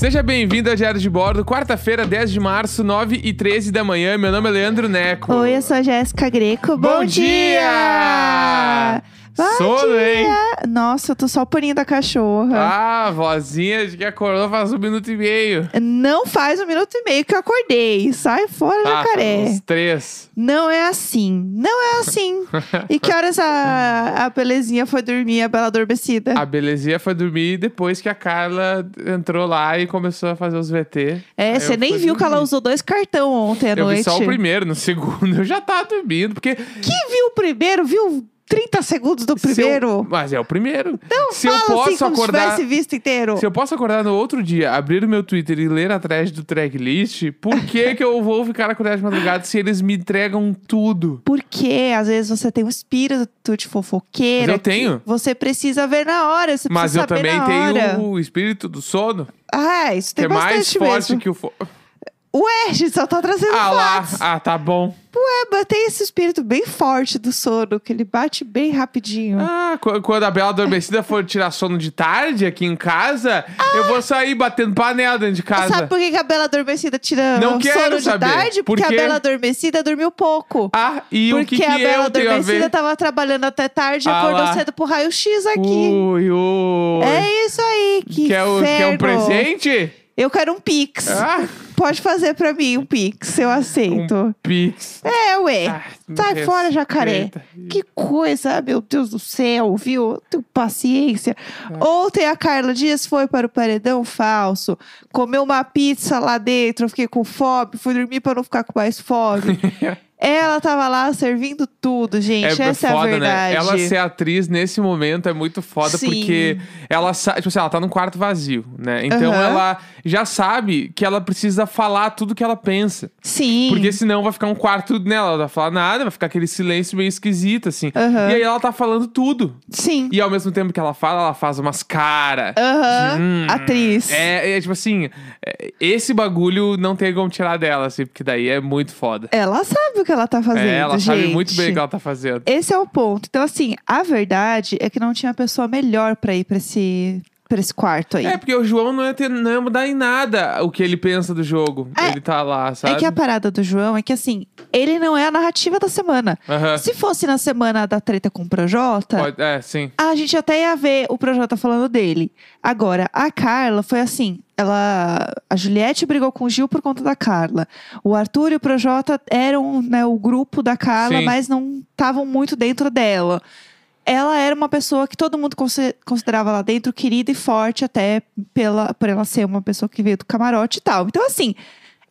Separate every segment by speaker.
Speaker 1: Seja bem-vindo ao Diário de Bordo, quarta-feira, 10 de março, 9 e 13 da manhã. Meu nome é Leandro Neco.
Speaker 2: Oi, eu sou a Jéssica Greco. Bom,
Speaker 1: Bom dia!
Speaker 2: Bom
Speaker 1: Sono,
Speaker 2: dia!
Speaker 1: hein?
Speaker 2: Nossa, eu tô só o purinho da cachorra.
Speaker 1: Ah, vozinha de que acordou faz um minuto e meio.
Speaker 2: Não faz um minuto e meio que eu acordei. Sai fora,
Speaker 1: Ah,
Speaker 2: jacaré.
Speaker 1: uns três.
Speaker 2: Não é assim. Não é assim. e que horas a, a belezinha foi dormir, a bela adormecida?
Speaker 1: A belezinha foi dormir depois que a Carla entrou lá e começou a fazer os VT.
Speaker 2: é, você
Speaker 1: eu
Speaker 2: nem viu que ela
Speaker 1: dormir.
Speaker 2: usou dois cartão ontem à
Speaker 1: Eu
Speaker 2: noite.
Speaker 1: vi só o primeiro, no segundo eu já tava dormindo, porque...
Speaker 2: Que viu o primeiro? Viu 30 segundos do
Speaker 1: se eu-
Speaker 2: primeiro?
Speaker 1: Mas é o primeiro.
Speaker 2: Não
Speaker 1: se eu
Speaker 2: fala
Speaker 1: posso
Speaker 2: assim como se
Speaker 1: acordar...
Speaker 2: tivesse visto inteiro.
Speaker 1: Se eu posso acordar no outro dia, abrir o meu Twitter e ler atrás do tracklist, por que que eu vou ficar acordado de madrugada se eles me entregam tudo?
Speaker 2: Porque às vezes você tem um espírito de fofoqueira.
Speaker 1: Mas eu
Speaker 2: que
Speaker 1: tenho.
Speaker 2: Você precisa ver na hora. Você
Speaker 1: Mas eu também tenho o espírito do sono,
Speaker 2: Ah, isso
Speaker 1: que
Speaker 2: tem
Speaker 1: é mais forte
Speaker 2: mesmo.
Speaker 1: que o fo...
Speaker 2: Ué, gente, só tá trazendo
Speaker 1: Ah lá, ah, tá bom.
Speaker 2: Ué, tem esse espírito bem forte do sono, que ele bate bem rapidinho.
Speaker 1: Ah, qu- quando a Bela Adormecida for tirar sono de tarde aqui em casa, eu vou sair batendo panela dentro de casa.
Speaker 2: Sabe por que a Bela Adormecida tira
Speaker 1: Não
Speaker 2: sono de
Speaker 1: saber.
Speaker 2: tarde?
Speaker 1: Por
Speaker 2: Porque a
Speaker 1: quê?
Speaker 2: Bela Adormecida dormiu pouco.
Speaker 1: Ah, e
Speaker 2: Porque
Speaker 1: o que, que
Speaker 2: a Bela
Speaker 1: a
Speaker 2: Adormecida tava trabalhando até tarde e
Speaker 1: Ah
Speaker 2: acordou
Speaker 1: lá.
Speaker 2: cedo pro raio-x aqui.
Speaker 1: Ui, ui.
Speaker 2: É isso aí, que
Speaker 1: quer, o, quer um presente?
Speaker 2: Eu quero um pix.
Speaker 1: Ah,
Speaker 2: Pode fazer pra mim um pix, eu aceito.
Speaker 1: um pix.
Speaker 2: É, ué.
Speaker 1: Ah,
Speaker 2: Sai fora, jacaré. Que coisa, meu Deus do céu, viu? Tenho paciência.
Speaker 1: É.
Speaker 2: Ontem a Carla Dias foi para o paredão falso, comeu uma pizza lá dentro, eu fiquei com fome, fui dormir para não ficar com mais fome. Ela tava lá servindo tudo, gente. Essa é a
Speaker 1: foda,
Speaker 2: verdade.
Speaker 1: né? Ela ser atriz nesse momento é muito foda,
Speaker 2: Sim.
Speaker 1: porque ela sabe, tipo assim, ela tá num quarto vazio, né? Então
Speaker 2: Aham.
Speaker 1: ela já sabe que ela precisa falar tudo que ela pensa.
Speaker 2: Sim.
Speaker 1: Porque senão vai ficar um quarto nela, ela não vai falar nada, vai ficar aquele silêncio meio esquisito, assim.
Speaker 2: Aham.
Speaker 1: E aí ela tá falando tudo.
Speaker 2: Sim.
Speaker 1: E ao mesmo tempo que ela fala, ela faz umas caras.
Speaker 2: Aham.
Speaker 1: Hum.
Speaker 2: Atriz.
Speaker 1: É, é tipo assim, é, esse bagulho não tem como tirar dela, assim, porque daí é muito foda.
Speaker 2: Ela sabe o que ela tá fazendo.
Speaker 1: É, ela sabe
Speaker 2: gente.
Speaker 1: muito bem o que ela tá fazendo.
Speaker 2: Esse é o ponto. Então, assim, a verdade é que não tinha pessoa melhor pra ir pra esse, pra esse quarto aí.
Speaker 1: É, porque o João não ia, ter, não ia mudar em nada o que ele pensa do jogo.
Speaker 2: É,
Speaker 1: ele tá lá,
Speaker 2: É
Speaker 1: sabe?
Speaker 2: que a parada do João é que, assim, ele não é a narrativa da semana. Se fosse na semana da treta com o Projota,
Speaker 1: Pode- é, sim.
Speaker 2: a gente até ia ver o Projota falando dele. Agora, a Carla foi assim. Ela, a Juliette brigou com o Gil por conta da Carla. O Arthur e o Projota eram né, o grupo da Carla,
Speaker 1: Sim.
Speaker 2: mas não estavam muito dentro dela. Ela era uma pessoa que todo mundo consi- considerava lá dentro querida e forte, até pela, por ela ser uma pessoa que veio do camarote e tal. Então, assim,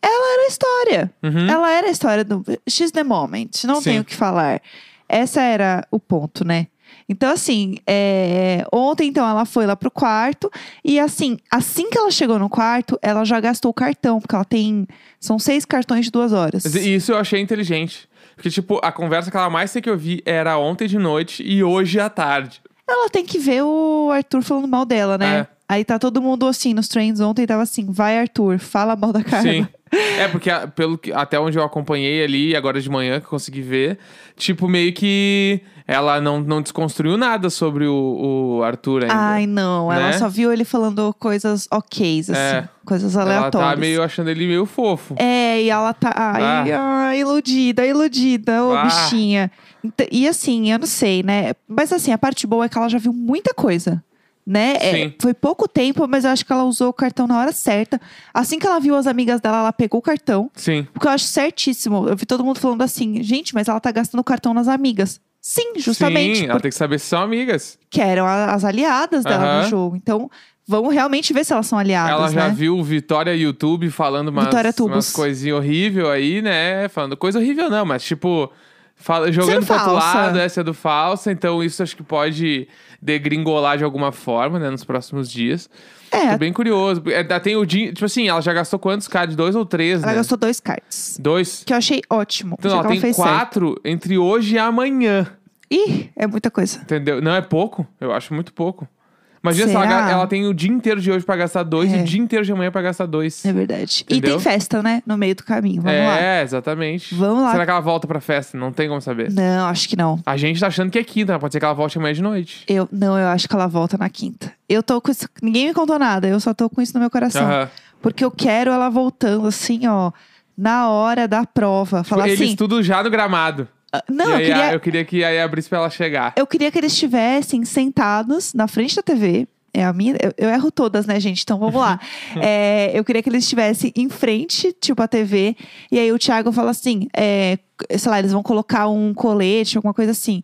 Speaker 2: ela era a história.
Speaker 1: Uhum.
Speaker 2: Ela era a história do X the Moment, não
Speaker 1: Sim.
Speaker 2: tenho o que falar. Essa era o ponto, né? Então, assim, é, ontem, então, ela foi lá pro quarto. E, assim, assim que ela chegou no quarto, ela já gastou o cartão. Porque ela tem... São seis cartões de duas horas.
Speaker 1: Isso eu achei inteligente. Porque, tipo, a conversa que ela mais tem que ouvir era ontem de noite e hoje à tarde.
Speaker 2: Ela tem que ver o Arthur falando mal dela, né?
Speaker 1: É.
Speaker 2: Aí tá todo mundo, assim, nos trends ontem. Tava assim, vai, Arthur, fala mal da Carla.
Speaker 1: Sim. É, porque a- pelo que, até onde eu acompanhei ali, agora de manhã que eu consegui ver, tipo, meio que ela não, não desconstruiu nada sobre o, o Arthur ainda.
Speaker 2: Ai, não. Ela
Speaker 1: Né?
Speaker 2: só viu ele falando coisas ok, assim.
Speaker 1: É.
Speaker 2: Coisas
Speaker 1: ela
Speaker 2: aleatórias.
Speaker 1: tá meio achando ele meio fofo.
Speaker 2: É, e ela tá. Ai, ai, iludida, iludida, ô
Speaker 1: Ah.
Speaker 2: bichinha. Ent- E assim, eu não sei, né? Mas assim, a parte boa é que ela já viu muita coisa. Né? É, foi pouco tempo, mas eu acho que ela usou o cartão na hora certa. Assim que ela viu as amigas dela, ela pegou o cartão.
Speaker 1: Sim.
Speaker 2: Porque eu acho certíssimo. Eu vi todo mundo falando assim, gente, mas ela tá gastando o cartão nas amigas. Sim, justamente.
Speaker 1: Sim, ela tem que saber se são amigas.
Speaker 2: Porque eram as aliadas dela no jogo. Então, vamos realmente ver se elas são aliadas.
Speaker 1: ela já
Speaker 2: né?
Speaker 1: viu o Vitória YouTube falando umas, umas coisinhas horríveis aí, né? Falando coisa horrível não, mas tipo... Fala, jogando pro outro lado, essa é do falsa, então isso acho que pode degringolar de alguma forma, né, nos próximos dias.
Speaker 2: É,
Speaker 1: Tô bem curioso. É, tem o din... Tipo assim, ela já gastou quantos cards? Dois ou três,
Speaker 2: ela
Speaker 1: né?
Speaker 2: gastou dois cards.
Speaker 1: Dois?
Speaker 2: Que eu achei ótimo.
Speaker 1: Então, ela tem
Speaker 2: fez certo.
Speaker 1: quatro entre hoje e amanhã.
Speaker 2: Ih, é muita coisa.
Speaker 1: Entendeu? Não é pouco? Eu acho muito pouco. Imagina se ela,
Speaker 2: Será?
Speaker 1: ela tem o dia inteiro de hoje pra gastar dois e
Speaker 2: É.
Speaker 1: o dia inteiro de amanhã pra gastar dois.
Speaker 2: É verdade. E
Speaker 1: Entendeu?
Speaker 2: tem festa, né? No meio do caminho. Vamos
Speaker 1: é,
Speaker 2: lá.
Speaker 1: exatamente.
Speaker 2: Vamos lá.
Speaker 1: Será que ela volta pra festa? Não tem como saber.
Speaker 2: Não, acho que não.
Speaker 1: A gente tá achando que é quinta, mas pode ser que ela volte amanhã de noite.
Speaker 2: Eu, não, eu acho que ela volta na quinta. Eu tô com isso. Ninguém me contou nada, eu só tô com isso no meu coração.
Speaker 1: Aham.
Speaker 2: Porque eu quero ela voltando, assim, ó, na hora da prova. Falar
Speaker 1: Eles
Speaker 2: assim.
Speaker 1: tudo já no gramado.
Speaker 2: "Ah, Não,
Speaker 1: e
Speaker 2: eu
Speaker 1: aí,
Speaker 2: queria,
Speaker 1: a- eu queria que aí abrisse pra ela chegar.
Speaker 2: eu queria que eles estivessem sentados na frente da TV. É a minha, eu, eu erro todas, né, gente? Então vamos lá. É, eu queria que eles estivessem em frente, tipo, a TV. E aí o Thiago fala assim: é, sei lá, eles vão colocar um colete, alguma coisa assim.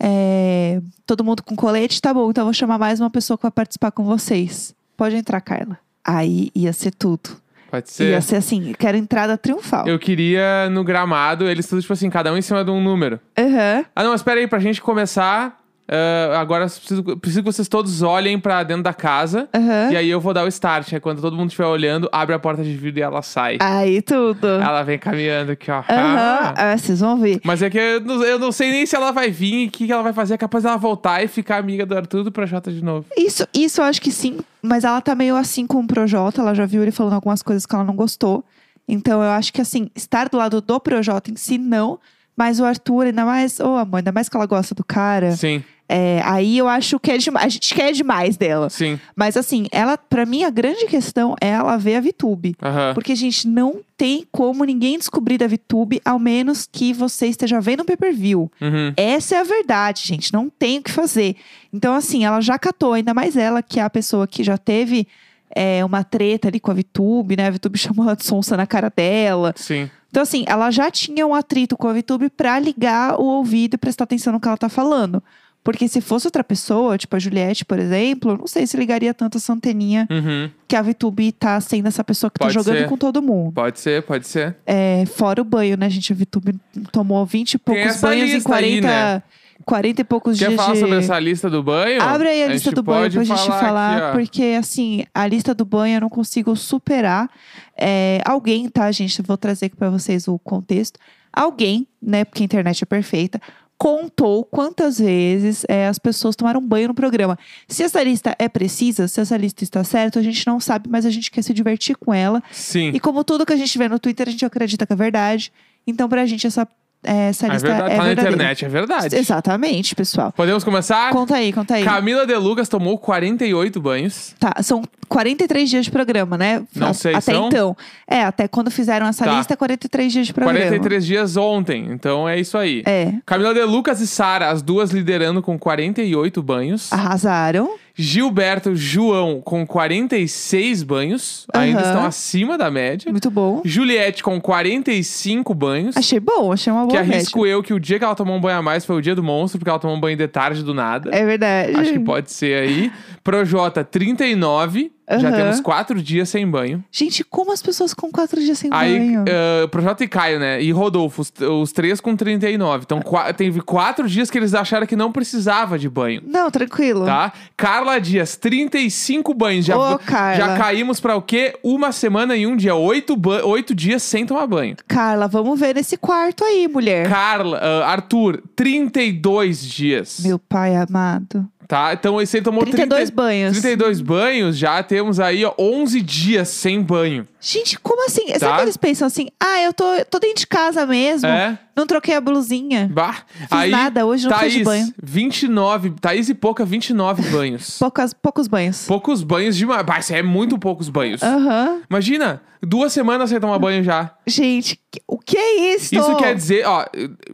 Speaker 2: É, todo mundo com colete, tá bom. Então eu vou chamar mais uma pessoa que vai participar com vocês. Pode entrar, Carla. Aí ia ser tudo.
Speaker 1: Pode ser.
Speaker 2: Ia ser assim, quero entrada triunfal.
Speaker 1: Eu queria no gramado, eles tudo, tipo assim, cada um em cima de um número.
Speaker 2: Aham.
Speaker 1: Ah, não, mas espera aí, pra gente começar. Ah, agora preciso, preciso que vocês todos olhem pra dentro da casa.
Speaker 2: Aham.
Speaker 1: E aí eu vou dar o start. Aí quando todo mundo estiver olhando, abre a porta de vidro e ela sai.
Speaker 2: Aí tudo.
Speaker 1: Ela vem caminhando aqui, ó.
Speaker 2: Aham.
Speaker 1: Ah.
Speaker 2: Ah, vocês vão ver.
Speaker 1: Mas é que eu não, eu não sei nem se ela vai vir e o que, que ela vai fazer. É capaz dela voltar e ficar amiga do Arthur do Projota de novo.
Speaker 2: Isso, isso eu acho que sim, mas ela tá meio assim com o Projota, ela já viu ele falando algumas coisas que ela não gostou. Então eu acho que assim, estar do lado do Projota em si, não. Mas o Arthur, ainda mais, ô amor, ainda mais que ela gosta do cara.
Speaker 1: Sim,
Speaker 2: é, aí eu acho que é demais. A gente quer demais dela.
Speaker 1: sim.
Speaker 2: Mas assim, ela, para mim, a grande questão é ela ver a VTube.
Speaker 1: Aham.
Speaker 2: Porque, gente, não tem como ninguém descobrir da VTube, ao menos que você esteja vendo o pay-per-view.
Speaker 1: Uhum.
Speaker 2: Essa é a verdade, gente. Não tem o que fazer. Então, assim, ela já catou, ainda mais ela, que é a pessoa que já teve é, uma treta ali com a VTube, né? A VTube chamou ela de sonsa na cara dela.
Speaker 1: Sim.
Speaker 2: Então, assim, ela já tinha um atrito com a VTube pra ligar o ouvido e prestar atenção no que ela tá falando. Porque se fosse outra pessoa, tipo a Juliette, por exemplo, eu não sei se ligaria tanto essa anteninha
Speaker 1: Uhum.
Speaker 2: que a VTube tá sendo essa pessoa que
Speaker 1: Pode
Speaker 2: tá jogando
Speaker 1: ser.
Speaker 2: com todo mundo.
Speaker 1: Pode ser, pode ser.
Speaker 2: É, fora o banho, né, gente? A VTube tomou 20 e poucos banhos em
Speaker 1: lista aí,
Speaker 2: 40,
Speaker 1: né?
Speaker 2: 40 e poucos
Speaker 1: Quer
Speaker 2: dias
Speaker 1: falar
Speaker 2: de...
Speaker 1: sobre essa lista do banho?
Speaker 2: Abre aí a, lista
Speaker 1: gente
Speaker 2: do banho pra gente falar,
Speaker 1: aqui,
Speaker 2: porque assim, a lista do banho eu não consigo superar. É, alguém, tá, gente? Vou trazer aqui pra vocês o contexto. Alguém, né, porque a internet é perfeita, contou quantas vezes é, as pessoas tomaram banho no programa. Se essa lista é precisa, se essa lista está certa, a gente não sabe, mas a gente quer se divertir com ela.
Speaker 1: Sim.
Speaker 2: E como tudo que a gente vê no Twitter, a gente acredita que é verdade. Então, pra gente, essa, é, essa
Speaker 1: É
Speaker 2: lista
Speaker 1: verdade,
Speaker 2: é
Speaker 1: tá na internet, é verdade.
Speaker 2: Exatamente, pessoal.
Speaker 1: Podemos começar?
Speaker 2: Conta aí, conta aí.
Speaker 1: Camila De Lucas tomou 48 banhos.
Speaker 2: Tá, são 43 dias de programa, né?
Speaker 1: Não
Speaker 2: A-
Speaker 1: sei,
Speaker 2: Até
Speaker 1: são?
Speaker 2: então. É, até quando fizeram essa
Speaker 1: Tá.
Speaker 2: lista, 43 dias de programa.
Speaker 1: 43 dias ontem, então é isso aí.
Speaker 2: É,
Speaker 1: Camila De Lucas e Sara, as duas liderando com 48 banhos.
Speaker 2: arrasaram.
Speaker 1: Gilberto João com 46 banhos, ainda
Speaker 2: Aham.
Speaker 1: estão acima da média.
Speaker 2: Muito bom.
Speaker 1: Juliette com 45 banhos.
Speaker 2: Achei bom, achei uma
Speaker 1: que
Speaker 2: boa média.
Speaker 1: arrisco eu que o dia que ela tomou um banho a mais foi o dia do monstro, porque ela tomou um banho de tarde do nada.
Speaker 2: É verdade.
Speaker 1: Acho que pode ser aí. Projota, 39. Já
Speaker 2: Aham.
Speaker 1: temos quatro dias sem banho.
Speaker 2: Gente, como as pessoas com quatro dias sem
Speaker 1: Aí,
Speaker 2: banho?
Speaker 1: uh, Projota e Caio, né? E Rodolfo, os, os três com 39. Então, qua- teve quatro dias que eles acharam que não precisava de banho.
Speaker 2: Não, tranquilo.
Speaker 1: Tá? Carla Dias, 35 banhos. Já,
Speaker 2: Ô, Carla.
Speaker 1: já caímos pra o quê? Uma semana e um dia. Oito, oito dias sem tomar banho.
Speaker 2: Carla, vamos ver nesse quarto aí, mulher.
Speaker 1: Carla, uh, Arthur, 32 dias.
Speaker 2: Meu pai amado.
Speaker 1: Tá? Então, esse ele tomou
Speaker 2: 32
Speaker 1: 30
Speaker 2: banhos.
Speaker 1: 32 banhos, já temos aí ó, 11 dias sem banho.
Speaker 2: Gente, como assim?
Speaker 1: Tá.
Speaker 2: Sabe que eles pensam assim? Ah, eu tô, tô dentro de casa mesmo.
Speaker 1: É?
Speaker 2: Não troquei a blusinha.
Speaker 1: Bah.
Speaker 2: Fiz nada, hoje não
Speaker 1: Thaís,
Speaker 2: fiz de banho.
Speaker 1: 29, Thaís e Pouca, 29 banhos.
Speaker 2: Poucas, poucos banhos.
Speaker 1: Poucos banhos demais. Bah, isso é muito poucos banhos.
Speaker 2: Aham.
Speaker 1: Imagina, duas semanas sem tomar banho já.
Speaker 2: Gente, que- o que é isso?
Speaker 1: Isso quer dizer, ó,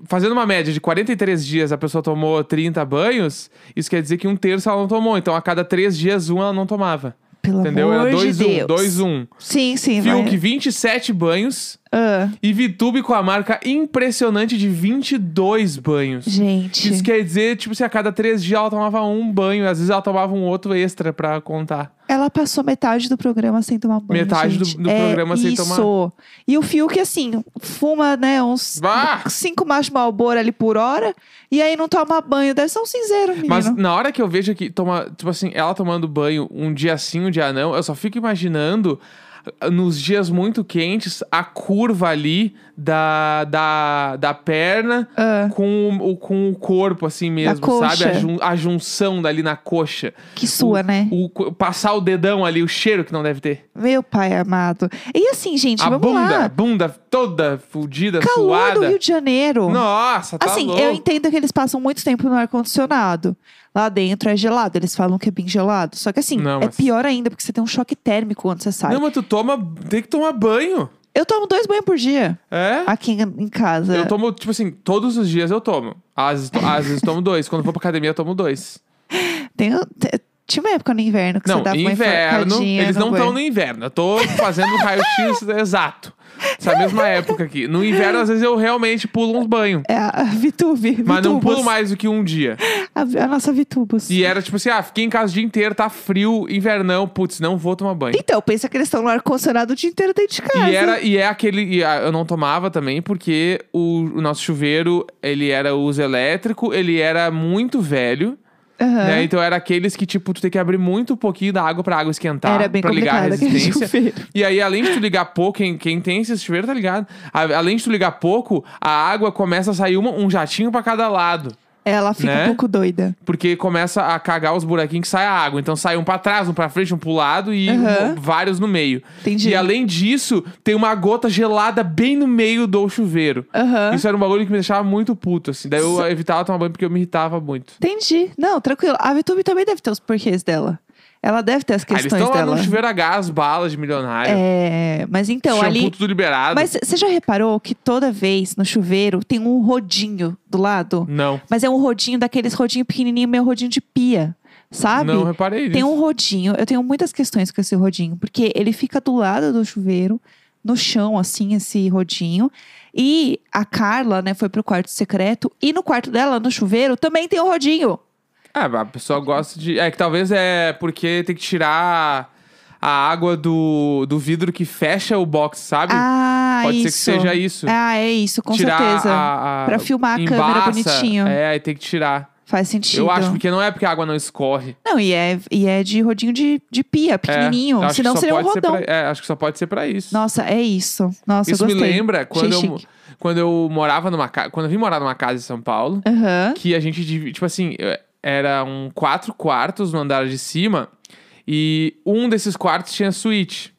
Speaker 1: fazendo uma média de 43 dias a pessoa tomou 30 banhos, isso quer dizer que um terço ela não tomou. Então a cada três dias, um ela não tomava.
Speaker 2: Pelo
Speaker 1: Entendeu?
Speaker 2: amor
Speaker 1: Era
Speaker 2: de
Speaker 1: 2 1
Speaker 2: Deus.
Speaker 1: 2 1
Speaker 2: Sim, sim.
Speaker 1: Fiuk,
Speaker 2: vai.
Speaker 1: 27 banhos.
Speaker 2: Ah,
Speaker 1: E Vitube com a marca impressionante de 22 banhos.
Speaker 2: gente.
Speaker 1: Isso quer dizer, tipo, se a cada três dias ela tomava um banho, às vezes ela tomava um outro extra pra contar.
Speaker 2: Ela passou metade do programa sem tomar banho.
Speaker 1: Metade do-
Speaker 2: gente.
Speaker 1: do
Speaker 2: É
Speaker 1: programa sem
Speaker 2: isso.
Speaker 1: tomar.
Speaker 2: E o Fiuk, assim, fuma, né, uns
Speaker 1: Bah!
Speaker 2: cinco machos Malboro ali por hora. E aí não toma banho. Deve ser um cinzeiro, menino.
Speaker 1: Mas na hora que eu vejo que toma, tipo assim, ela tomando banho um dia sim, um dia não, eu só fico imaginando nos dias muito quentes, a curva ali da, da, da perna
Speaker 2: Ah,
Speaker 1: com, o, com o corpo, assim mesmo, sabe? A, jun- a junção dali na coxa.
Speaker 2: que sua, né?
Speaker 1: O, passar o dedão ali, o cheiro que não deve ter.
Speaker 2: Meu pai amado. E assim, gente,
Speaker 1: a
Speaker 2: vamos
Speaker 1: bunda,
Speaker 2: lá.
Speaker 1: bunda toda fudida,
Speaker 2: Calor
Speaker 1: suada.
Speaker 2: do Rio de Janeiro.
Speaker 1: Nossa, tá
Speaker 2: assim,
Speaker 1: louco.
Speaker 2: eu entendo que eles passam muito tempo no ar-condicionado. Lá dentro é gelado, eles falam que é bem gelado. Só que assim,
Speaker 1: Não,
Speaker 2: é
Speaker 1: mas-
Speaker 2: pior ainda, porque você tem um choque térmico quando você sai.
Speaker 1: Não, mas tu toma, tem que tomar banho.
Speaker 2: Eu tomo dois banhos por dia
Speaker 1: É?
Speaker 2: aqui em, casa.
Speaker 1: Eu tomo, tipo assim, todos os dias eu tomo. Às, às vezes tomo dois. Quando vou pra academia, eu tomo dois.
Speaker 2: Tenho- te- tinha uma época no inverno que
Speaker 1: não,
Speaker 2: você dava
Speaker 1: inverno, eles não estão no inverno. Eu tô fazendo raio-x exato. Essa mesma época aqui. No inverno, às vezes, eu realmente pulo uns banhos.
Speaker 2: É a Vitube.
Speaker 1: Mas não pulo mais do que um dia.
Speaker 2: A, a nossa Vitubus.
Speaker 1: E era tipo assim, ah, fiquei em casa o dia inteiro, tá frio, invernão, putz, não vou tomar banho.
Speaker 2: Então, pensa que eles estão no ar-condicionado o dia inteiro dentro de casa.
Speaker 1: E, era, e é aquele. E ah, eu não tomava também, porque o, o nosso chuveiro, ele era uso elétrico, ele era muito velho.
Speaker 2: Aham.
Speaker 1: Né? Então era aqueles que, tipo, tu tem que abrir muito pouquinho da água pra água esquentar.
Speaker 2: Era bem
Speaker 1: pra ligar a resistência. E aí, além de tu ligar pouco, quem, quem tem esse chuveiro tá ligado. A- além de tu ligar pouco, a água começa a sair uma- um jatinho pra cada lado.
Speaker 2: Ela fica
Speaker 1: Né?
Speaker 2: um pouco doida.
Speaker 1: Porque começa a cagar os buraquinhos que sai a água. Então sai um pra trás, um pra frente, um pro lado e
Speaker 2: Aham.
Speaker 1: um- vários no meio.
Speaker 2: Entendi.
Speaker 1: E além disso, tem uma gota gelada bem no meio do chuveiro.
Speaker 2: Aham.
Speaker 1: Isso era um bagulho que me deixava muito puto, assim. Daí eu evitava tomar banho porque eu me irritava muito.
Speaker 2: Entendi. Não, tranquilo. A Vitube também deve ter os porquês dela. Ela deve ter as
Speaker 1: Aí eles
Speaker 2: questões
Speaker 1: estão lá no chuveiro a gás, balas de milionário.
Speaker 2: É, mas então,
Speaker 1: shampoo
Speaker 2: ali.
Speaker 1: tudo liberado.
Speaker 2: Mas você já reparou que toda vez no chuveiro tem um rodinho do lado?
Speaker 1: Não,
Speaker 2: Mas é um rodinho daqueles rodinho pequenininho, meio rodinho de pia, sabe?
Speaker 1: não reparei.
Speaker 2: Tem um rodinho, eu tenho muitas questões com esse rodinho, porque ele fica do lado do chuveiro, no chão, assim, esse rodinho. E a Carla, né, foi pro quarto secreto, e no quarto dela, no chuveiro, também tem um rodinho.
Speaker 1: Ah, a pessoa gosta de. É que talvez é porque tem que tirar a água do, do vidro que fecha o box, sabe?
Speaker 2: Ah,
Speaker 1: Pode
Speaker 2: isso.
Speaker 1: ser que seja isso.
Speaker 2: Ah, é isso, com
Speaker 1: tirar
Speaker 2: certeza.
Speaker 1: A, a,
Speaker 2: Pra filmar a
Speaker 1: embaça,
Speaker 2: câmera bonitinho.
Speaker 1: É, aí tem que tirar.
Speaker 2: Faz sentido.
Speaker 1: Eu acho, porque não é porque a água não escorre.
Speaker 2: Não, e é, e é de rodinho de, de pia,
Speaker 1: É,
Speaker 2: pequenininho.
Speaker 1: que
Speaker 2: senão seria um
Speaker 1: pode ser
Speaker 2: rodão.
Speaker 1: pra- é, acho que só pode ser pra isso.
Speaker 2: Nossa, é isso. Nossa,
Speaker 1: isso
Speaker 2: eu
Speaker 1: me
Speaker 2: gostei.
Speaker 1: lembra quando eu,
Speaker 2: chique.
Speaker 1: quando eu morava numa casa. Quando eu vim morar numa casa em São Paulo, que a gente tipo assim, eram quatro quartos no andar de cima e um desses quartos tinha suíte.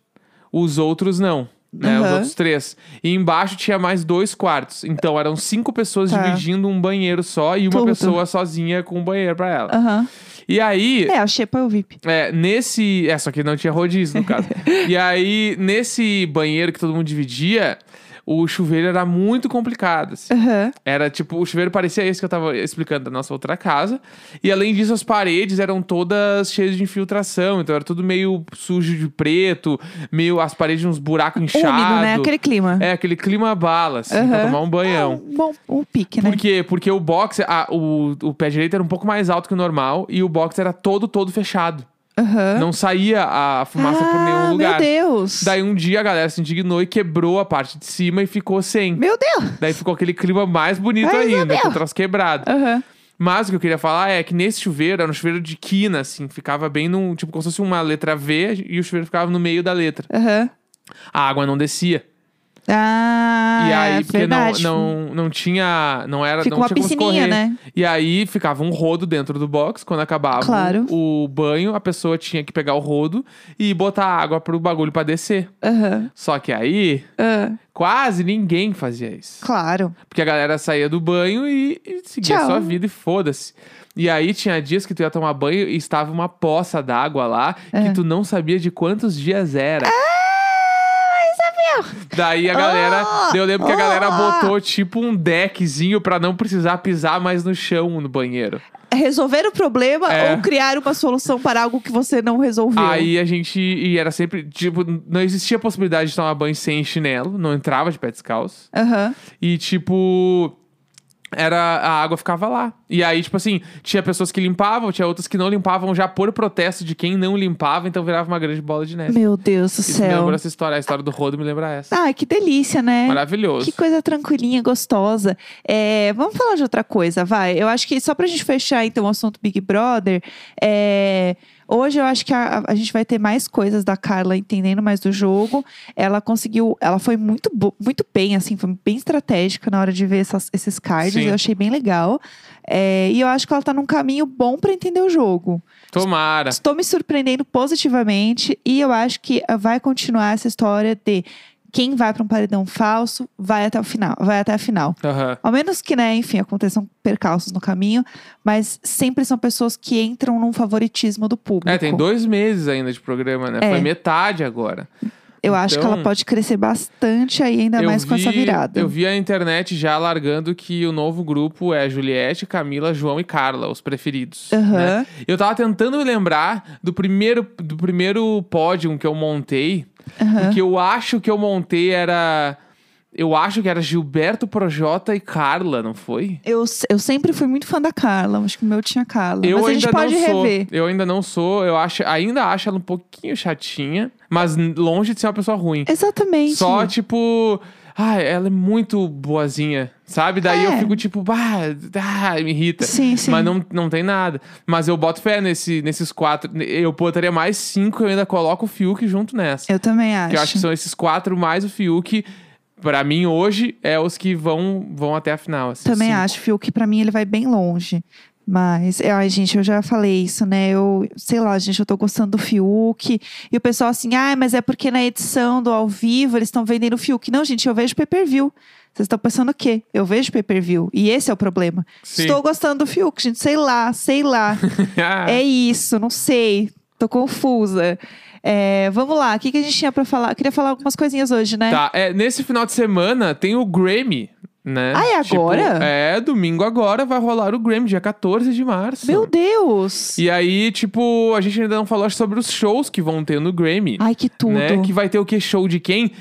Speaker 1: Os outros não. Né, Os
Speaker 2: Aham.
Speaker 1: outros três. E embaixo tinha mais dois quartos. Então eram cinco pessoas
Speaker 2: Tá.
Speaker 1: dividindo um banheiro só e uma
Speaker 2: Tudo.
Speaker 1: pessoa sozinha com um banheiro pra ela.
Speaker 2: Aham.
Speaker 1: E aí,
Speaker 2: É, a Xepa é o VIP.
Speaker 1: é, nesse. É, só que não tinha rodízio, no caso. e aí, nesse banheiro que todo mundo dividia, o chuveiro era muito complicado. assim.
Speaker 2: Aham.
Speaker 1: Era tipo, o chuveiro parecia esse que eu tava explicando da nossa outra casa. E além disso, as paredes eram todas cheias de infiltração. Então era tudo meio sujo de preto, meio as paredes uns buracos inchados.
Speaker 2: Úmido, né? Aquele clima.
Speaker 1: É, aquele clima bala, assim, pra
Speaker 2: Aham.
Speaker 1: tomar um banhão.
Speaker 2: Um bom um pique, né?
Speaker 1: Por quê? Porque o box, a- o, o pé direito era um pouco mais alto que o normal e o box era todo, todo fechado.
Speaker 2: Aham.
Speaker 1: Não saía a fumaça por
Speaker 2: Ah,
Speaker 1: nenhum lugar.
Speaker 2: Meu Deus.
Speaker 1: Daí um dia a galera se indignou e quebrou a parte de cima e ficou sem.
Speaker 2: Meu Deus.
Speaker 1: Daí ficou aquele clima mais bonito
Speaker 2: Ai,
Speaker 1: ainda, com o troço quebrado.
Speaker 2: Aham.
Speaker 1: Mas o que eu queria falar é que nesse chuveiro, era um chuveiro de quina, assim, ficava bem num. Tipo, como se fosse uma letra V e o chuveiro ficava no meio da letra.
Speaker 2: Aham.
Speaker 1: A água não descia.
Speaker 2: Ah,
Speaker 1: e aí,
Speaker 2: é
Speaker 1: porque não,
Speaker 2: verdade.
Speaker 1: não, não tinha. Não era.
Speaker 2: Fica
Speaker 1: não
Speaker 2: uma
Speaker 1: tinha
Speaker 2: piscininha, né?
Speaker 1: E aí ficava um rodo dentro do box. Quando acabava
Speaker 2: Claro.
Speaker 1: o, o banho, a pessoa tinha que pegar o rodo e botar água pro bagulho pra descer.
Speaker 2: Aham.
Speaker 1: Só que aí,
Speaker 2: Ah,
Speaker 1: quase ninguém fazia isso.
Speaker 2: claro.
Speaker 1: Porque a galera saía do banho e, e seguia
Speaker 2: Tchau.
Speaker 1: sua vida e foda-se. E aí tinha dias que tu ia tomar banho e estava uma poça d'água lá
Speaker 2: É.
Speaker 1: que tu não sabia de quantos dias era.
Speaker 2: Ah.
Speaker 1: Daí a galera.
Speaker 2: Oh!
Speaker 1: eu lembro que a galera
Speaker 2: Oh!
Speaker 1: botou tipo um deckzinho pra não precisar pisar mais no chão no banheiro.
Speaker 2: Resolver o problema
Speaker 1: É.
Speaker 2: ou criar uma solução para algo que você não resolveu?
Speaker 1: Aí a gente. E era sempre. Tipo, não existia possibilidade de tomar banho sem chinelo, não entrava de pé descalço.
Speaker 2: Aham.
Speaker 1: E tipo. Era, a água ficava lá. E aí, tipo assim, tinha pessoas que limpavam, tinha outras que não limpavam já por protesto de quem não limpava, então virava uma grande bola de neve.
Speaker 2: Meu Deus do
Speaker 1: Isso me
Speaker 2: céu.
Speaker 1: lembra essa história, a história do rodo me lembra essa.
Speaker 2: Ai, que delícia, né?
Speaker 1: Maravilhoso.
Speaker 2: Que coisa tranquilinha, gostosa. É, vamos falar de outra coisa, vai. Eu acho que só pra gente fechar, então, o assunto Big Brother, é, Hoje eu acho que a, a gente vai ter mais coisas da Carla entendendo mais do jogo. Ela conseguiu, ela foi muito, muito bem, assim, foi bem estratégica na hora de ver essas- esses cards.
Speaker 1: Sim.
Speaker 2: Eu achei bem legal. É, e eu acho que ela tá num caminho bom pra entender o jogo.
Speaker 1: Tomara.
Speaker 2: Estou me surpreendendo positivamente e eu acho que vai continuar essa história de quem vai pra um paredão falso vai até o final, vai até a final.
Speaker 1: Aham.
Speaker 2: Ao menos que, né, enfim, aconteçam percalços no caminho, mas sempre são pessoas que entram num favoritismo do público.
Speaker 1: É, tem dois meses ainda de programa, né?
Speaker 2: É.
Speaker 1: Foi metade agora.
Speaker 2: Eu acho que
Speaker 1: Então,
Speaker 2: ela pode crescer bastante aí, ainda mais com
Speaker 1: vi-
Speaker 2: essa virada.
Speaker 1: Eu vi a internet já largando que o novo grupo é Juliette, Camila, João e Carla, os preferidos.
Speaker 2: Aham.
Speaker 1: né? Eu tava tentando me lembrar do primeiro, do primeiro pódio que eu montei,
Speaker 2: Aham.
Speaker 1: porque eu acho que eu montei era. Eu acho que era Gilberto Projota e Carla, não foi?
Speaker 2: Eu, eu sempre fui muito fã da Carla, acho que o meu tinha Carla.
Speaker 1: Eu
Speaker 2: mas a gente
Speaker 1: ainda
Speaker 2: pode
Speaker 1: não sou.
Speaker 2: rever.
Speaker 1: Eu ainda não sou. Eu acho, ainda acho ela um pouquinho chatinha, mas longe de ser uma pessoa ruim.
Speaker 2: Exatamente.
Speaker 1: Só, tipo. Ah, ela é muito boazinha, sabe? Daí eu
Speaker 2: É.
Speaker 1: fico tipo, ah, me irrita.
Speaker 2: Sim, sim.
Speaker 1: Mas não, não tem nada. Mas eu boto fé nesse, nesses quatro. Eu botaria mais cinco, eu ainda coloco o Fiuk junto nessa.
Speaker 2: Eu também acho.
Speaker 1: Que eu acho que são esses quatro mais o Fiuk. Pra mim, hoje, é os que vão, vão até a final. esses
Speaker 2: Também
Speaker 1: cinco.
Speaker 2: acho, Fiuk, pra mim ele vai bem longe. Mas, é, ai, gente, eu já falei isso, né? Eu, sei lá, gente, eu tô gostando do Fiuk. E o pessoal assim, ah, mas é porque na edição do ao vivo eles estão vendendo o Fiuk. Não, gente, eu vejo pay per view. Vocês estão pensando o quê? Eu vejo pay per view. E esse é o problema.
Speaker 1: Sim.
Speaker 2: Estou gostando do Fiuk, gente. Sei lá, sei lá.
Speaker 1: Ah,
Speaker 2: é isso, não sei. Tô confusa. É, vamos lá, o que, que a gente tinha pra falar? Eu queria falar algumas coisinhas hoje, né?
Speaker 1: Tá, é, nesse final de semana tem o Grammy, né?
Speaker 2: Ah, é
Speaker 1: Tipo,
Speaker 2: agora?
Speaker 1: é, domingo agora vai rolar o Grammy, dia 14 de março.
Speaker 2: Meu Deus!
Speaker 1: E aí, tipo, a gente ainda não falou sobre os shows que vão ter no Grammy.
Speaker 2: Ai, que tudo.
Speaker 1: Né? Que vai ter o que? Show de quem?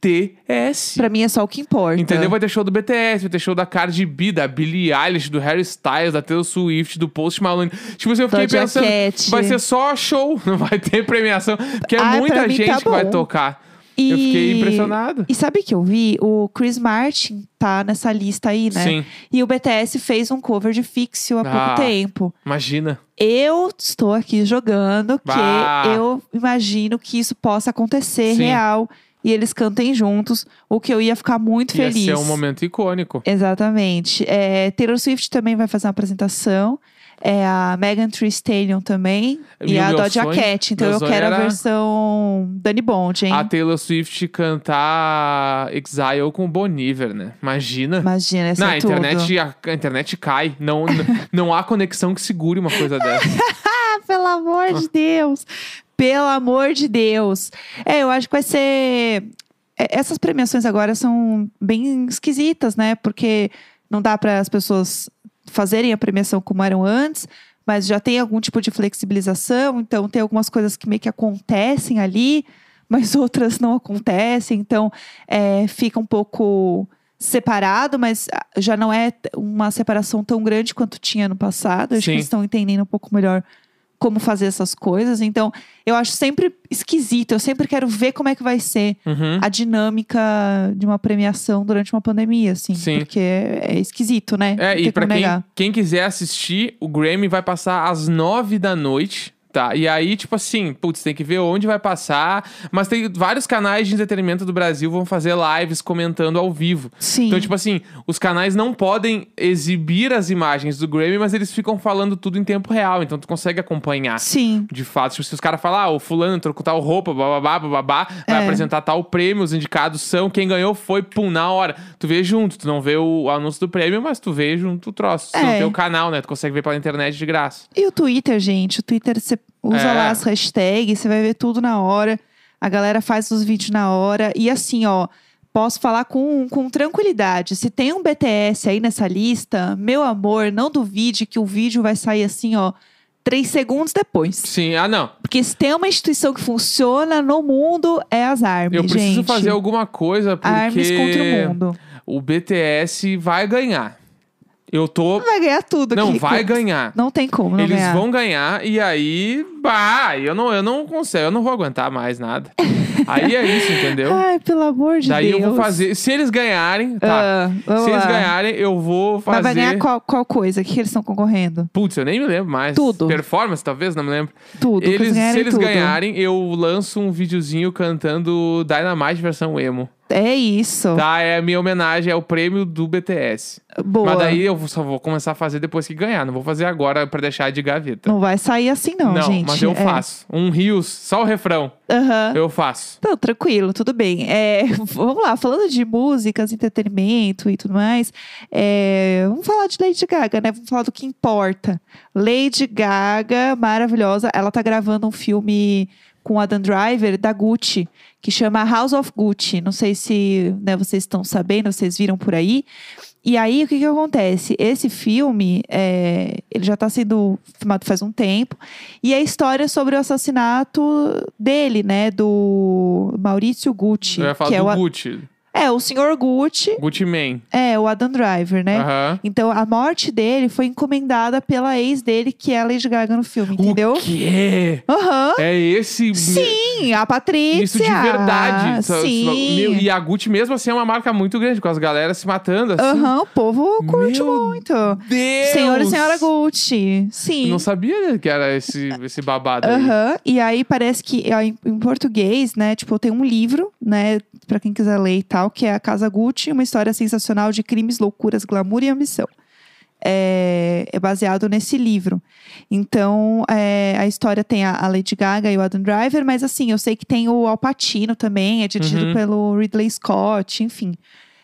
Speaker 1: BTS.
Speaker 2: Pra mim é só o que importa.
Speaker 1: Entendeu? Vai ter show do BTS, vai ter show da Cardi B, da Billie Eilish, do Harry Styles, da Taylor Swift, do Post Malone. Tipo assim, eu fiquei
Speaker 2: Doja
Speaker 1: pensando,
Speaker 2: Cat.
Speaker 1: vai ser só show, não vai ter premiação, porque é
Speaker 2: Ah,
Speaker 1: muita
Speaker 2: pra mim
Speaker 1: gente
Speaker 2: tá
Speaker 1: que vai tocar.
Speaker 2: E...
Speaker 1: Eu fiquei impressionado.
Speaker 2: E sabe que eu vi? O Chris Martin tá nessa lista aí, né?
Speaker 1: Sim,
Speaker 2: E o BTS fez um cover de Fixio há
Speaker 1: Ah.
Speaker 2: pouco tempo.
Speaker 1: imagina.
Speaker 2: Eu estou aqui jogando
Speaker 1: Bah.
Speaker 2: que eu imagino que isso possa acontecer
Speaker 1: Sim.
Speaker 2: real e eles cantem juntos, o que eu ia ficar muito
Speaker 1: Ia
Speaker 2: feliz.
Speaker 1: ser um momento icônico.
Speaker 2: Exatamente. É, Taylor Swift também vai fazer uma apresentação. É a Megan Thee Stallion também.
Speaker 1: E
Speaker 2: e a Doja
Speaker 1: sonho-
Speaker 2: Cat. Então eu quero a versão Dani Bond, hein?
Speaker 1: A Taylor Swift cantar Exile com o Boniver, né? Imagina.
Speaker 2: Imagina, essa
Speaker 1: Não,
Speaker 2: é
Speaker 1: internet, a, a internet cai. Não, não há conexão que segure uma coisa dessa.
Speaker 2: Ah, pelo amor de Deus! Pelo amor de Deus! É, eu acho que vai ser. é, Essas premiações agora são bem esquisitas, né? Porque não dá para as pessoas fazerem a premiação como eram antes, mas já tem algum tipo de flexibilização, então tem algumas coisas que meio que acontecem ali, mas outras não acontecem, então é, fica um pouco separado, mas ah, já não é uma separação tão grande quanto tinha no passado. Acho
Speaker 1: Sim.
Speaker 2: que eles estão entendendo um pouco melhor como fazer essas coisas. Então, eu acho sempre esquisito. Eu sempre quero ver como é que vai ser
Speaker 1: Uhum.
Speaker 2: a dinâmica de uma premiação durante uma pandemia, assim.
Speaker 1: Sim.
Speaker 2: Porque é, é esquisito, né?
Speaker 1: É,
Speaker 2: Não
Speaker 1: e pra quem, quem quiser assistir, o Grammy vai passar às nove da noite. Tá, e aí, tipo assim, putz, tem que ver onde vai passar. Mas tem vários canais de entretenimento do Brasil vão fazer lives comentando ao vivo.
Speaker 2: Sim.
Speaker 1: Então, tipo assim, os canais não podem exibir as imagens do Grammy, mas eles ficam falando tudo em tempo real. Então, tu consegue acompanhar.
Speaker 2: Sim.
Speaker 1: De fato, tipo, se os caras falar, ah, o fulano trocou tal roupa, bababá, bababá, vai
Speaker 2: É.
Speaker 1: apresentar tal prêmio, os indicados são, quem ganhou foi, pum, na hora. Tu vê junto, tu não vê o anúncio do prêmio, mas tu vê junto o troço. Tu
Speaker 2: É.
Speaker 1: não vê o canal, né? Tu consegue ver pela internet de graça.
Speaker 2: E o Twitter, gente? O Twitter, você usa
Speaker 1: É.
Speaker 2: lá as hashtags, você vai ver tudo na hora. A galera faz os vídeos na hora. E assim, ó, posso falar com, com tranquilidade. Se tem um BTS aí nessa lista, meu amor, não duvide que o vídeo vai sair assim, ó, três segundos depois.
Speaker 1: Sim, ah, não.
Speaker 2: Porque se tem uma instituição que funciona no mundo, é as ARMY,
Speaker 1: Eu preciso
Speaker 2: gente.
Speaker 1: fazer alguma coisa porque
Speaker 2: ARMYs contra o mundo.
Speaker 1: o BTS vai ganhar. Eu tô.
Speaker 2: Vai ganhar tudo
Speaker 1: Não, vai ganhar.
Speaker 2: Não tem como não
Speaker 1: Eles
Speaker 2: ganhar.
Speaker 1: vão ganhar e aí, bah, eu não, eu não consigo, eu não vou aguentar mais nada. Aí é isso, entendeu?
Speaker 2: Ai, pelo amor de
Speaker 1: Daí
Speaker 2: Deus.
Speaker 1: eu vou fazer. Se eles ganharem, tá.
Speaker 2: Vamos
Speaker 1: Se eles
Speaker 2: lá.
Speaker 1: ganharem, eu vou fazer.
Speaker 2: Mas vai ganhar qual, qual coisa? O que, eles estão concorrendo?
Speaker 1: Putz, eu nem me lembro mais.
Speaker 2: Tudo.
Speaker 1: Performance, talvez, não me lembro.
Speaker 2: Tudo.
Speaker 1: Eles,
Speaker 2: ganharem
Speaker 1: se eles
Speaker 2: tudo.
Speaker 1: ganharem, eu lanço um videozinho cantando Dynamite versão emo.
Speaker 2: É isso.
Speaker 1: Tá? É a minha homenagem ao prêmio do BTS.
Speaker 2: Boa.
Speaker 1: Mas daí eu só vou começar a fazer depois que ganhar. Não vou fazer agora pra deixar de gaveta.
Speaker 2: Não vai sair assim, não, gente.
Speaker 1: mas eu
Speaker 2: É.
Speaker 1: faço. Um rios, só o refrão.
Speaker 2: Aham.
Speaker 1: Eu faço.
Speaker 2: Não, tranquilo, tudo bem. É, vamos lá, falando de músicas, entretenimento e tudo mais, é, vamos falar de Lady Gaga, né? Vamos falar do que importa. Lady Gaga, maravilhosa, ela tá gravando um filme com Adam Driver da Gucci, que chama House of Gucci. Não sei se né, vocês estão sabendo, vocês viram por aí. E aí, o que, que acontece? Esse filme, é, ele já está sendo filmado faz um tempo. E é a história sobre o assassinato dele, né? Do Maurício Gucci.
Speaker 1: Eu ia falar
Speaker 2: que é,
Speaker 1: do
Speaker 2: o,
Speaker 1: Gucci.
Speaker 2: É, o senhor Gucci.
Speaker 1: Gucci Man.
Speaker 2: É, o Adam Driver, né?
Speaker 1: Aham.
Speaker 2: Então, a morte dele foi encomendada pela ex dele, que é a Lady Gaga no filme, entendeu?
Speaker 1: O quê?
Speaker 2: Aham.
Speaker 1: É esse.
Speaker 2: Sim, a Patrícia.
Speaker 1: Isso de verdade.
Speaker 2: Sim.
Speaker 1: meu, e a Gucci mesmo assim é uma marca muito grande, com as galera se matando assim.
Speaker 2: Aham, o povo curte
Speaker 1: Meu
Speaker 2: muito.
Speaker 1: Deus!
Speaker 2: Senhor e senhora Gucci. Sim.
Speaker 1: Não sabia que era esse, esse babado aí.
Speaker 2: Aham. E aí parece que ó, em, em português, né? Tipo, tem um livro, né? Pra quem quiser ler e tal, que é A Casa Gucci, uma história sensacional de crimes, loucuras, glamour e ambição. É, é baseado nesse livro. Então, é, a história tem a, a Lady Gaga e o Adam Driver, mas assim, eu sei que tem o Al Pacino também, é dirigido
Speaker 1: Uhum.
Speaker 2: pelo Ridley Scott, enfim.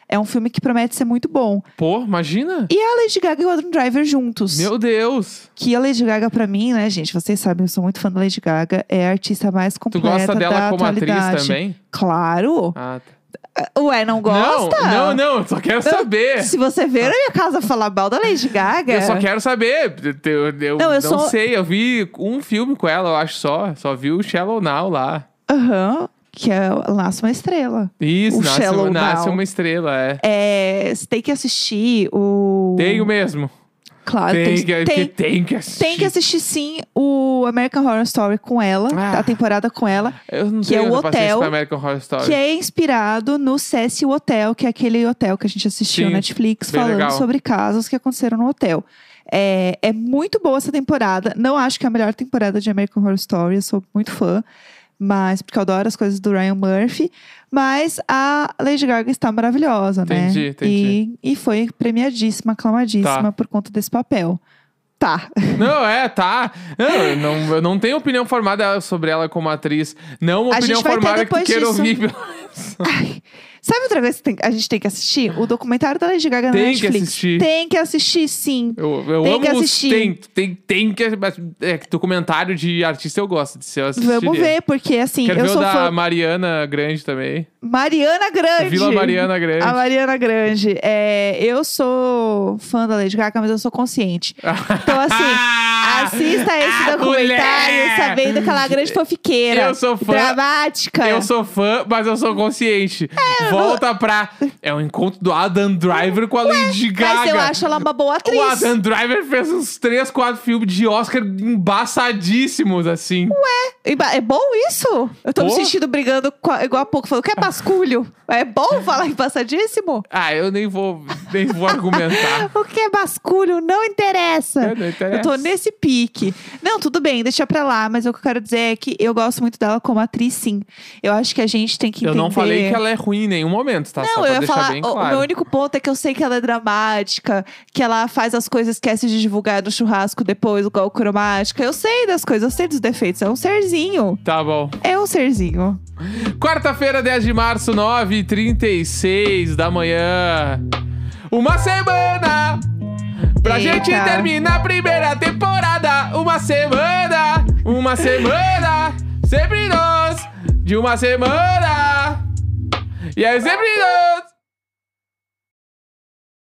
Speaker 2: É um filme que promete ser muito bom.
Speaker 1: Pô, imagina.
Speaker 2: E a Lady Gaga e o Adam Driver juntos.
Speaker 1: Meu Deus.
Speaker 2: Que a Lady Gaga, pra mim, né, gente? Vocês sabem, eu sou muito fã da Lady Gaga. É a artista mais
Speaker 1: Tu
Speaker 2: completa
Speaker 1: gosta dela
Speaker 2: da
Speaker 1: como atriz
Speaker 2: atualidade.
Speaker 1: também?
Speaker 2: Claro.
Speaker 1: Ah, tá.
Speaker 2: Ué, não gosta?
Speaker 1: Não, não, não. Eu só quero saber.
Speaker 2: Se você ver na minha casa falar mal da Lady Gaga...
Speaker 1: Eu só quero saber. Eu, eu- eu
Speaker 2: Não,
Speaker 1: não,
Speaker 2: eu sou-
Speaker 1: sei. Eu vi um filme com ela, eu acho só. Só vi o Shallow Now lá.
Speaker 2: Aham, que é Nasce uma Estrela.
Speaker 1: Isso,
Speaker 2: O
Speaker 1: nasce,
Speaker 2: Shallow
Speaker 1: nasce
Speaker 2: Now.
Speaker 1: uma estrela, é.
Speaker 2: É, você tem que assistir o...
Speaker 1: Tenho mesmo.
Speaker 2: Claro,
Speaker 1: tem,
Speaker 2: tem,
Speaker 1: que,
Speaker 2: tem,
Speaker 1: tem que assistir.
Speaker 2: tem que assistir sim o American Horror Story com ela,
Speaker 1: Ah.
Speaker 2: a temporada com ela.
Speaker 1: Eu não
Speaker 2: que é o hotel. Que é inspirado no Cecil Hotel, que é aquele hotel que a gente assistiu
Speaker 1: Sim,
Speaker 2: na Netflix, falando
Speaker 1: legal.
Speaker 2: sobre casos que aconteceram no hotel. É, é muito boa essa temporada. Não acho que é a melhor temporada de American Horror Story, eu sou muito fã. Mas, porque eu adoro as coisas do Ryan Murphy. Mas a Lady Gaga está maravilhosa,
Speaker 1: Entendi,
Speaker 2: né?
Speaker 1: entendi.
Speaker 2: E, e foi premiadíssima, aclamadíssima
Speaker 1: Tá.
Speaker 2: por conta desse papel. Tá.
Speaker 1: Não, é, tá. Não, eu não, eu não tenho opinião formada sobre ela como atriz. Não uma
Speaker 2: A
Speaker 1: opinião formada que tu queira
Speaker 2: disso.
Speaker 1: ouvir.
Speaker 2: Ai, sabe outra coisa que a gente tem que assistir? O documentário da Lady Gaga na
Speaker 1: Tem que
Speaker 2: Netflix.
Speaker 1: assistir.
Speaker 2: Tem que assistir, sim.
Speaker 1: Eu, eu
Speaker 2: Tem
Speaker 1: amo
Speaker 2: que
Speaker 1: os
Speaker 2: assistir.
Speaker 1: tem, tem, tem que. É, documentário de artista eu gosto de ser. assistiria.
Speaker 2: Vamos ver, porque assim,
Speaker 1: Quero
Speaker 2: eu
Speaker 1: ver o
Speaker 2: sou
Speaker 1: da
Speaker 2: fã.
Speaker 1: Mariana Grande também.
Speaker 2: Mariana Grande.
Speaker 1: Vila Mariana Grande.
Speaker 2: A Mariana Grande. É, eu sou fã da Lady Gaga, mas eu sou consciente. Então, assim, assista esse
Speaker 1: Ah,
Speaker 2: documentário
Speaker 1: mulher!
Speaker 2: sabendo que ela é uma grande fofiqueira.
Speaker 1: Eu sou fã.
Speaker 2: Dramática.
Speaker 1: Eu sou fã, mas eu sou consciente. Volta pra. É o encontro do Adam Driver com a Lady Gaga.
Speaker 2: Mas eu acho ela uma boa atriz.
Speaker 1: O Adam Driver fez uns 3, 4 filmes de Oscar embaçadíssimos, assim.
Speaker 2: Ba- É bom isso? Eu tô me
Speaker 1: Pô.
Speaker 2: sentindo brigando com a- igual a pouco falando que é basculho. É bom falar embaçadíssimo?
Speaker 1: Ah, eu nem vou, nem vou argumentar.
Speaker 2: O que é basculho não interessa.
Speaker 1: É, não interessa.
Speaker 2: Eu tô nesse pique. Não, tudo bem, deixa pra lá. Mas o que eu quero dizer é que eu gosto muito dela como atriz, sim. Eu acho que a gente tem que
Speaker 1: Eu
Speaker 2: entender...
Speaker 1: não falei que ela é ruim em nenhum momento, tá?
Speaker 2: Não, eu ia falar.
Speaker 1: bem
Speaker 2: o-
Speaker 1: claro.
Speaker 2: meu único ponto é que eu sei que ela é dramática, que ela faz as coisas, esquece de divulgar no churrasco depois, igual cromática. Eu sei das coisas, eu sei dos defeitos. É um serzinho.
Speaker 1: Tá bom.
Speaker 2: É um serzinho.
Speaker 1: Quarta-feira, 10 de março, 9h36 da manhã. Uma semana pra
Speaker 2: Eita.
Speaker 1: gente terminar a primeira temporada. Uma semana, uma semana, sempre nós, de uma semana. E é sempre nós.